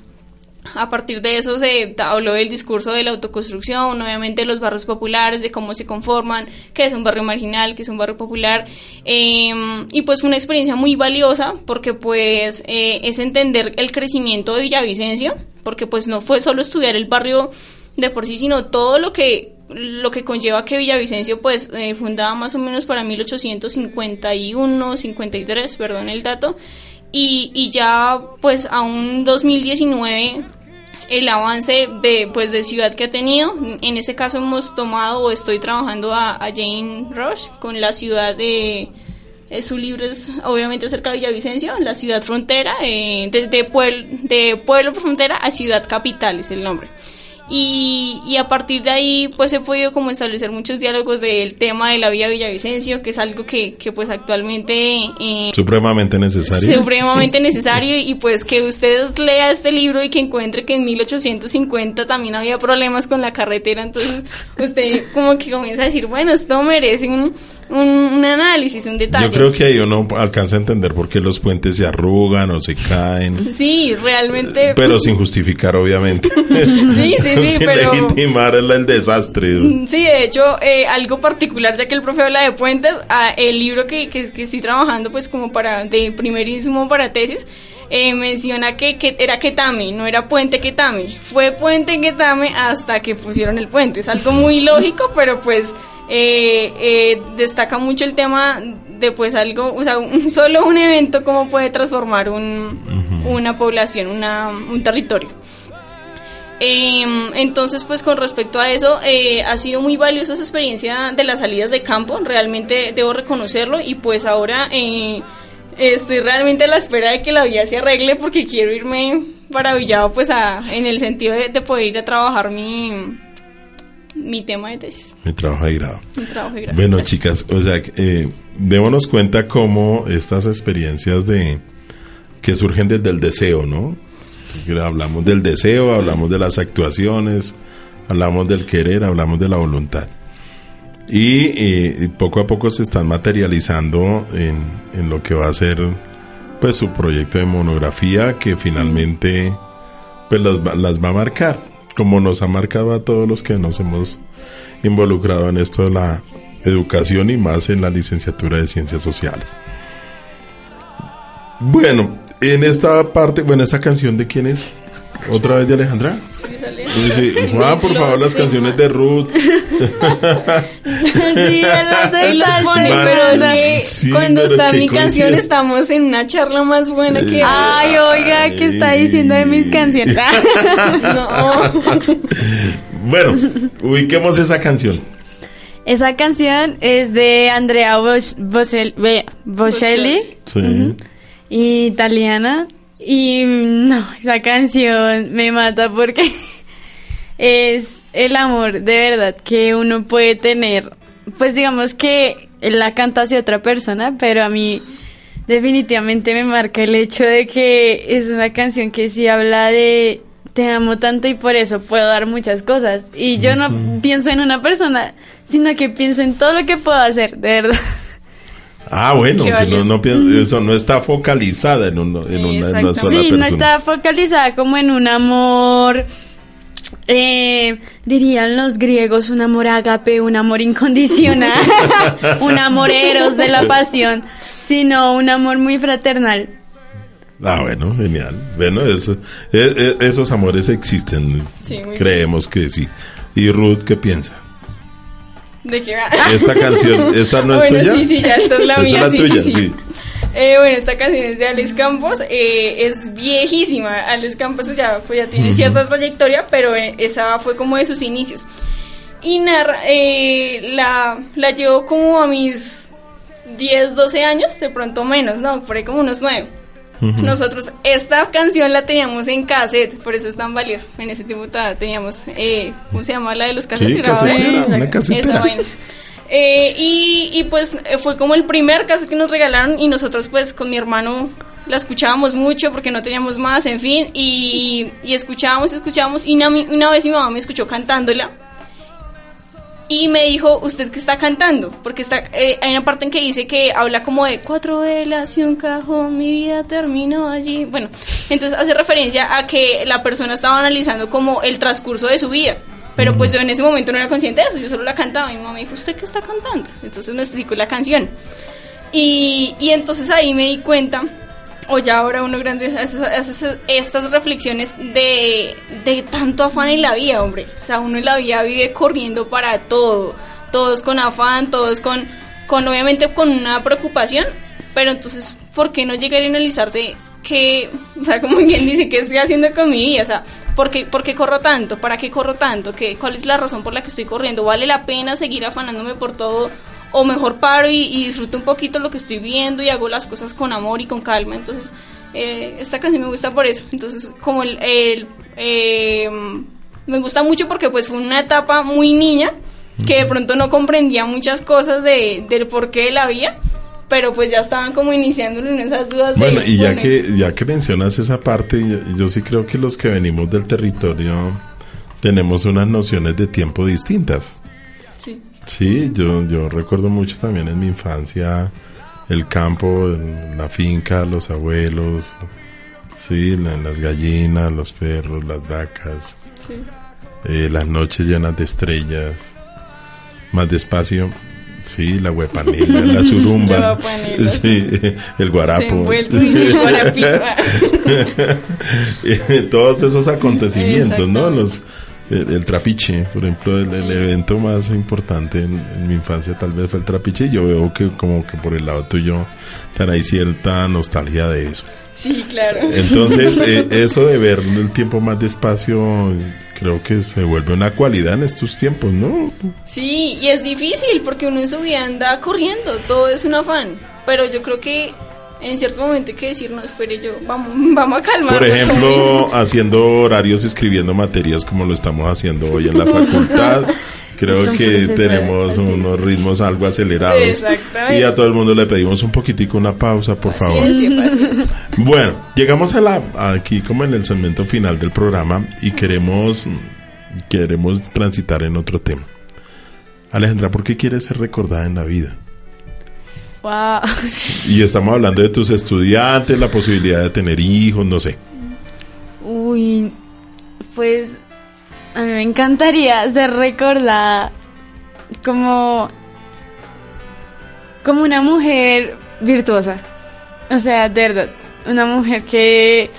A partir de eso se habló del discurso de la autoconstrucción, obviamente los barrios populares, de cómo se conforman, qué es un barrio marginal, qué es un barrio popular. eh, y pues fue una experiencia muy valiosa porque pues eh, es entender el crecimiento de Villavicencio, porque pues no fue solo estudiar el barrio de por sí, sino todo lo que lo que conlleva que Villavicencio pues eh, fundaba más o menos para 1851, 53, perdón el dato, y, y ya pues a un 2019 el avance de pues de ciudad que ha tenido. En ese caso hemos tomado o estoy trabajando a, Jane Rush con la ciudad de eh, su libro es obviamente cerca de Villavicencio la ciudad frontera eh, desde pueblo de pueblo frontera a ciudad capital es el nombre y, y a partir de ahí pues he podido como establecer muchos diálogos del tema de la vía Villavicencio que es algo que, que pues actualmente eh, Supremamente necesario. supremamente necesario y pues que ustedes lea este libro y que encuentre que en 1850 también había problemas con la carretera, entonces usted como que comienza a decir, bueno, esto merece un, un, un análisis, un detalle. Yo creo que ahí uno alcanza a entender por qué los puentes se arrugan o se caen, Sí, realmente... pero sin justificar, obviamente. Sí, sí, sí, sin pero... legitimar el, el desastre. Sí, de hecho, eh, algo particular, ya que el profe habla de puentes, ah, el libro que, que, que estoy trabajando, pues como para de primerísimo para tesis, eh, menciona que, que era Ketame, no era puente Ketame. Fue puente Ketame hasta que pusieron el puente. Es algo muy lógico, pero pues eh, eh, destaca mucho el tema de pues algo, o sea, un, solo un evento cómo puede transformar un, una población, una, un territorio. Em, entonces, pues con respecto a eso, eh, ha sido muy valiosa esa experiencia de las salidas de campo, realmente debo reconocerlo y pues ahora estoy realmente a la espera de que la vida se arregle porque quiero irme para Villado, pues a, en el sentido de, de poder ir a trabajar mi, mi tema de tesis, Mi trabajo de grado. mi trabajo de grado. Bueno, Gracias. chicas, o sea, eh, démonos cuenta cómo estas experiencias de que surgen desde el deseo, ¿no? Hablamos del deseo, hablamos de las actuaciones, hablamos del querer, hablamos de la voluntad. Y, eh, y poco a poco se están materializando en, en lo que va a ser pues su proyecto de monografía que finalmente pues las, las va a marcar, como nos ha marcado a todos los que nos hemos involucrado en esto de la educación y más en la licenciatura de ciencias sociales. Bueno, en esta parte, bueno, esa canción de quién es? ¿Otra vez de Alejandra? Sí. Sí, Juan, por favor, las canciones de Ruth. Sí, él hace Él los pone, pero es que sí, cuando pero está mi canción estamos en una charla más buena que... Ay, oiga, ¿qué está diciendo de mis canciones? No. Bueno, ubiquemos esa canción. Esa canción es de Andrea Bocelli, Sí. Italiana. Y no, esa canción me mata porque es el amor de verdad que uno puede tener. Pues digamos que la canta hacia otra persona, pero a mí definitivamente me marca el hecho de que es una canción que sí habla de te amo tanto y por eso puedo dar muchas cosas. Y yo no pienso en una persona, sino que pienso en todo lo que puedo hacer, de verdad. Ah, bueno, que no, no pi- eso no está focalizada en, uno- en una, en una sola sí, persona. no está focalizada como en un amor, eh, dirían los griegos, un amor ágape, un amor incondicional, un amor eros de la pasión, sino un amor muy fraternal. Ah, bueno, genial. Bueno, eso, e- e- esos amores existen. Sí, Creemos que sí. ¿Y Ruth qué piensa? ¿De qué va? Esta canción, ¿esta no es bueno, tuya? sí, sí, ya, esta es la Esta mía, es la sí, tuya, sí, sí. sí. Eh, bueno, esta canción es de Alex Campos, eh, es viejísima. Alex Campos ya, pues, ya tiene cierta trayectoria, pero eh, esa fue como de sus inicios. Y narra, eh, la, la llevo como a mis 10, 12 años, de pronto menos, ¿no? Por ahí como unos 9. Nosotros esta canción la teníamos en cassette, por eso es tan valioso. En ese tiempo teníamos, eh, ¿cómo se llama la de los cassettes? Sí, Grababa- casetera, una Esa casetera. vaina. Eh, y, y pues eh, fue como el primer cassette que nos regalaron y nosotros pues con mi hermano la escuchábamos mucho porque no teníamos más, en fin, y, y escuchábamos, escuchábamos y una vez mi mamá me escuchó cantándola y me dijo, ¿usted qué está cantando? Porque está, eh, hay una parte en que dice que habla como de cuatro velas y un cajón, mi vida terminó allí. Bueno, entonces hace referencia a que la persona estaba analizando como el transcurso de su vida. Pero pues yo en ese momento no era consciente de eso, yo solo la cantaba. Y mi mamá me dijo, ¿usted qué está cantando? Entonces me explicó la canción. Y, y entonces ahí me di cuenta, o ya ahora uno grande hace, estas reflexiones de, de tanto afán en la vida, hombre. O sea, uno en la vida vive corriendo para todo, todos con afán, todos con, con obviamente con una preocupación, pero entonces, ¿por qué no llegar a analizarte que, o sea, como bien dice, qué estoy haciendo con mi vida? O sea, ¿por qué, por qué corro tanto? ¿Para qué corro tanto? ¿Qué, ¿Cuál es la razón por la que estoy corriendo? ¿Vale la pena seguir afanándome por todo? O mejor paro y, y disfruto un poquito lo que estoy viendo y hago las cosas con amor y con calma. Entonces, eh, esta canción me gusta por eso. Entonces, como el, el, eh, me gusta mucho porque pues fue una etapa muy niña que de pronto no comprendía muchas cosas de, del porqué de la vida, pero pues ya estaban como iniciando en esas dudas. Bueno, de, y ya bueno, que, ya que mencionas esa parte, yo, yo sí creo que los que venimos del territorio tenemos unas nociones de tiempo distintas. Sí. Yo, yo recuerdo mucho también en mi infancia el campo, la finca, los abuelos, sí, la- las gallinas, los perros, las vacas, Sí. eh, las noches llenas de estrellas, más despacio, sí, la huepanilla, la La surumba, huepanela, sí, el guarapo, y guarapito. todos esos acontecimientos, ¿no? Los, el, el trapiche, por ejemplo, el, el evento más importante en, en mi infancia tal vez fue el trapiche y yo veo que como que por el lado tuyo hay cierta nostalgia de eso. Sí, claro. Entonces, eh, eso de ver el tiempo más despacio creo que se vuelve una cualidad en estos tiempos, ¿no? Sí, y es difícil porque uno en su vida anda corriendo, todo es un afán. Pero yo creo que en cierto momento hay que decir, no, espere yo, vamos, vamos a calmarnos. Por ejemplo, haciendo horarios, escribiendo materias como lo estamos haciendo hoy en la facultad. Creo que tenemos unos ritmos algo acelerados. Exactamente. Y a todo el mundo le pedimos un poquitico una pausa, por favor. Así es. Bueno, llegamos a la aquí como en el segmento final del programa y queremos queremos transitar en otro tema. Alejandra, ¿por qué quieres ser recordada en la vida? Wow. Y estamos hablando de tus estudiantes, la posibilidad de tener hijos, no sé. Uy, pues a mí me encantaría ser recordada como como una mujer virtuosa. O sea, de verdad, una mujer que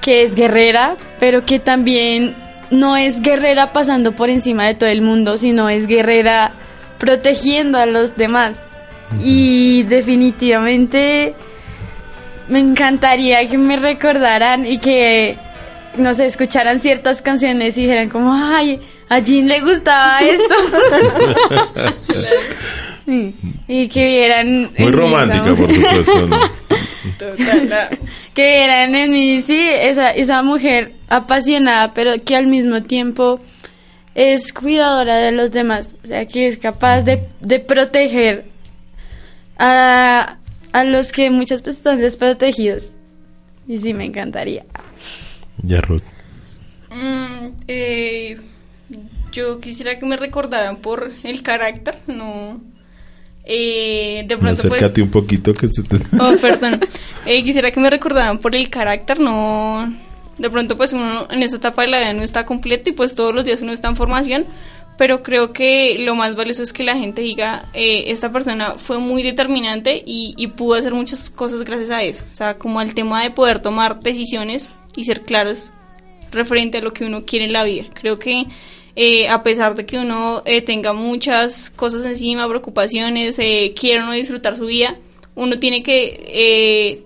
que es guerrera, pero que también no es guerrera pasando por encima de todo el mundo, sino es guerrera protegiendo a los demás. Y definitivamente me encantaría que me recordaran y que, no sé, escucharan ciertas canciones y dijeran como, ay, a Jean le gustaba esto. Sí, Y que vieran... Muy romántica, esa- por supuesto. ¿no? Que eran en mí, sí, esa, esa mujer apasionada, pero que al mismo tiempo es cuidadora de los demás, o sea, que es capaz de, de proteger a, a los que muchas veces están desprotegidos. Y sí, me encantaría. Ya, Ruth. Mm, eh, yo quisiera que me recordaran por el carácter, no. Eh, de pronto, pues. Acércate un poquito que se te... Oh, perdón. Eh, quisiera que me recordaran por el carácter, no. De pronto, pues uno en esta etapa de la vida no está completo y pues todos los días uno está en formación. Pero creo que lo más valioso es que la gente diga, eh, esta persona fue muy determinante y, y pudo hacer muchas cosas gracias a eso. O sea, como al tema de poder tomar decisiones y ser claros referente a lo que uno quiere en la vida. Creo que eh, a pesar de que uno eh, tenga muchas cosas encima, preocupaciones, eh, quiera o no disfrutar su vida, uno tiene que eh,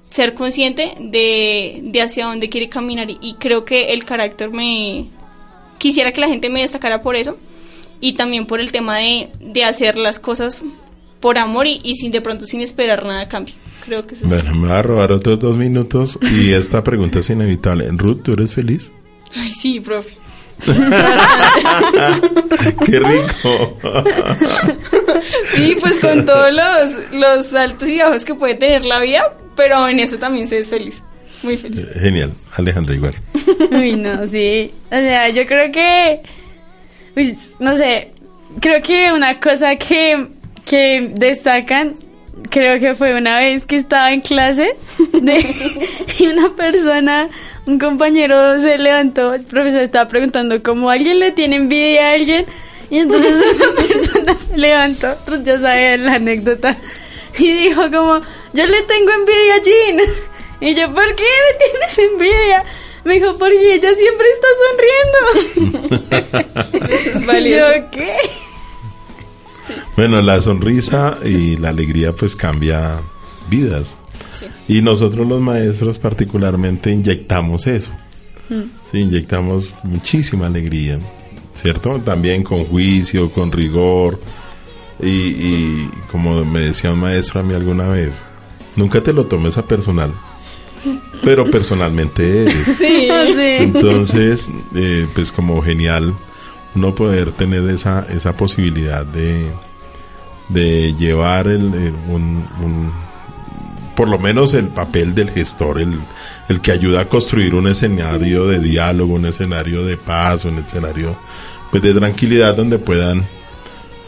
ser consciente de, de hacia dónde quiere caminar y creo que el carácter me... Quisiera que la gente me destacara por eso y también por el tema de, de hacer las cosas por amor y, y sin de pronto sin esperar nada a cambio. Creo que eso es... Bueno, me va a robar otros dos minutos y esta pregunta es inevitable. Ruth, ¿tú eres feliz? Ay, sí, profe. ¡Qué rico! Sí, pues con todos los, los altos y bajos que puede tener la vida, pero en eso también se es feliz. Muy feliz. Genial, Alejandra igual. Uy, no, sí. O sea, yo creo que. Uy, no sé. Creo que una cosa que, que destacan, creo que fue una vez que estaba en clase de, y una persona, un compañero se levantó, el profesor estaba preguntando como alguien le tiene envidia a alguien. Y entonces una persona se levantó, Ruth ya sabe la anécdota, y dijo como, yo le tengo envidia a Jean. Y yo, ¿por qué me tienes envidia? Me dijo, porque ella siempre está sonriendo. Eso es valioso. Yo, ¿qué? Bueno, la sonrisa y la alegría pues cambia vidas. Sí. Y nosotros los maestros particularmente inyectamos eso. Sí, inyectamos muchísima alegría, ¿cierto? También con juicio, con rigor. Y, y como me decía un maestro a mí alguna vez, nunca te lo tomes a personal, pero personalmente eres. Sí. Sí. Entonces, eh, pues como genial no poder tener esa, esa posibilidad de, de llevar el, el- un, un- por lo menos el papel del gestor, el, el que ayuda a construir un escenario de diálogo, un escenario de paz, un escenario pues de tranquilidad donde puedan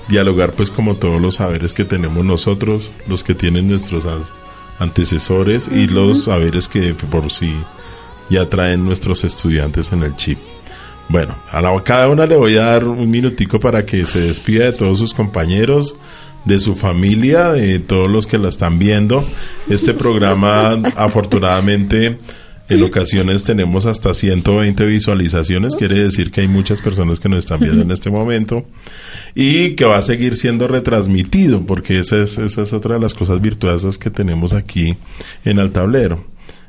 dialogar pues como todos los saberes que tenemos nosotros, los que tienen nuestros antecesores y los saberes que por sí ya traen nuestros estudiantes en el chip. Bueno, a la- a cada una le voy a dar un minutico para que se despida de todos sus compañeros, de su familia, de todos los que la están viendo. Este programa, afortunadamente, en ocasiones tenemos hasta 120 visualizaciones, quiere decir que hay muchas personas que nos están viendo en este momento y que va a seguir siendo retransmitido, porque esa es, esa es otra de las cosas virtuosas que tenemos aquí en el tablero.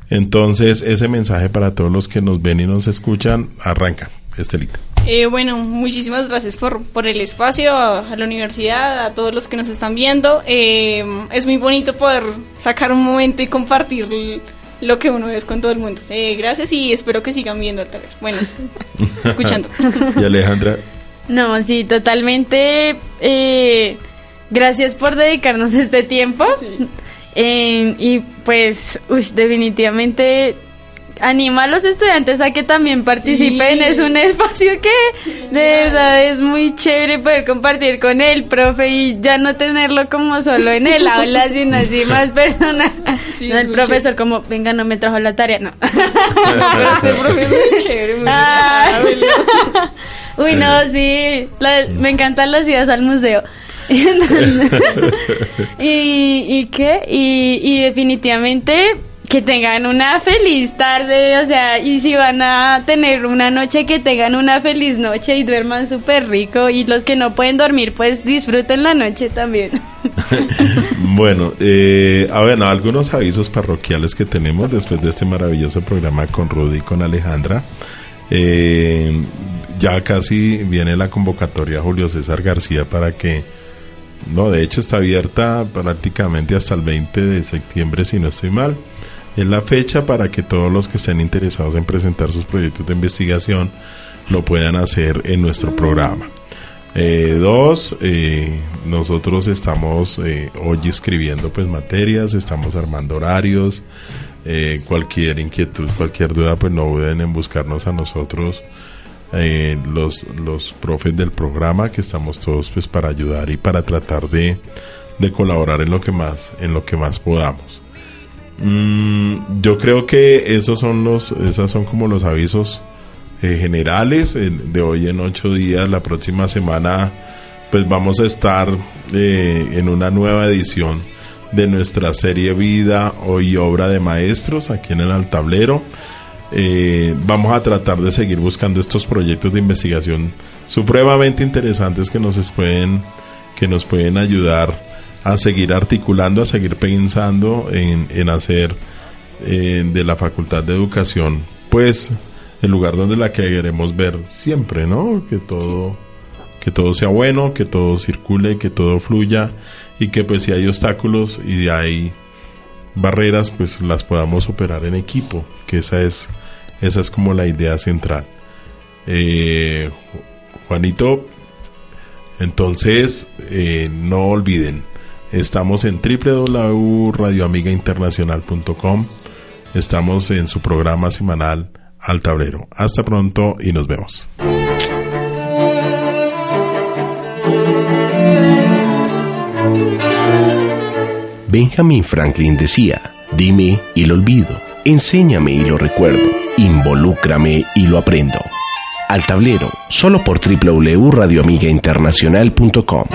Entonces, ese mensaje para todos los que nos ven y nos escuchan, arranca, Estelita. Eh, bueno, muchísimas gracias por, por el espacio, a, a la universidad, a todos los que nos están viendo. Eh, es muy bonito poder sacar un momento y compartir lo que uno es con todo el mundo. Eh, gracias y espero que sigan viendo el taller. Bueno, escuchando. Y Alejandra, No, sí, totalmente. eh, gracias por dedicarnos este tiempo. Sí. Eh, y pues, uy, definitivamente anima a los estudiantes a que también participen. Sí. Es un espacio que de verdad es muy chévere poder compartir con el profe y ya no tenerlo como solo en el aula, sino así más personal. Sí, no el profesor como, venga, no me trajo la tarea, no. Pero ese profe es muy chévere. muy Ah. Uy, no, sí. la- me encantan las ideas al museo. Entonces, y, ¿Y qué? Y, y definitivamente que tengan una feliz tarde, o sea, y si van a tener una noche, que tengan una feliz noche y duerman súper rico. Y los que no pueden dormir, pues disfruten la noche también. bueno, eh, a ver, no, algunos avisos parroquiales que tenemos después de este maravilloso programa con Rudy y con Alejandra. Eh, ya casi viene la convocatoria Julio César García para que no, de hecho está abierta prácticamente hasta el 20 de septiembre, si no estoy mal. Es la fecha para que todos los que estén interesados en presentar sus proyectos de investigación lo puedan hacer en nuestro programa. Eh, dos, eh, nosotros estamos eh, hoy escribiendo pues materias, estamos armando horarios, cualquier inquietud, cualquier duda, pues no duden en buscarnos a nosotros, los, los profes del programa, que estamos todos pues para ayudar y para tratar de, de colaborar en lo que más, en lo que más podamos. Mm, yo creo que esos son los, esas son como los avisos eh, generales de hoy en ocho días. La próxima semana, pues vamos a estar eh, en una nueva edición de nuestra serie Vida hoy obra de maestros aquí en el Altablero. Eh, vamos a tratar de seguir buscando estos proyectos de investigación supremamente interesantes que nos pueden que nos pueden ayudar a seguir articulando, a seguir pensando en, en hacer eh, de la Facultad de Educación, pues el lugar donde la queremos ver siempre, ¿no? Que todo que todo sea bueno, que todo circule, que todo fluya y que pues si hay obstáculos y hay barreras, pues las podamos superar en equipo, que esa es esa es como la idea central. Eh, Juanito, entonces eh, no olviden, estamos en www.radioamigainternacional.com, estamos en su programa semanal Al Tablero. Hasta pronto y nos vemos. Benjamin Franklin decía, dime y lo olvido, enséñame y lo recuerdo, involúcrame y lo aprendo. Al tablero, solo por www.radioamigainternacional.com.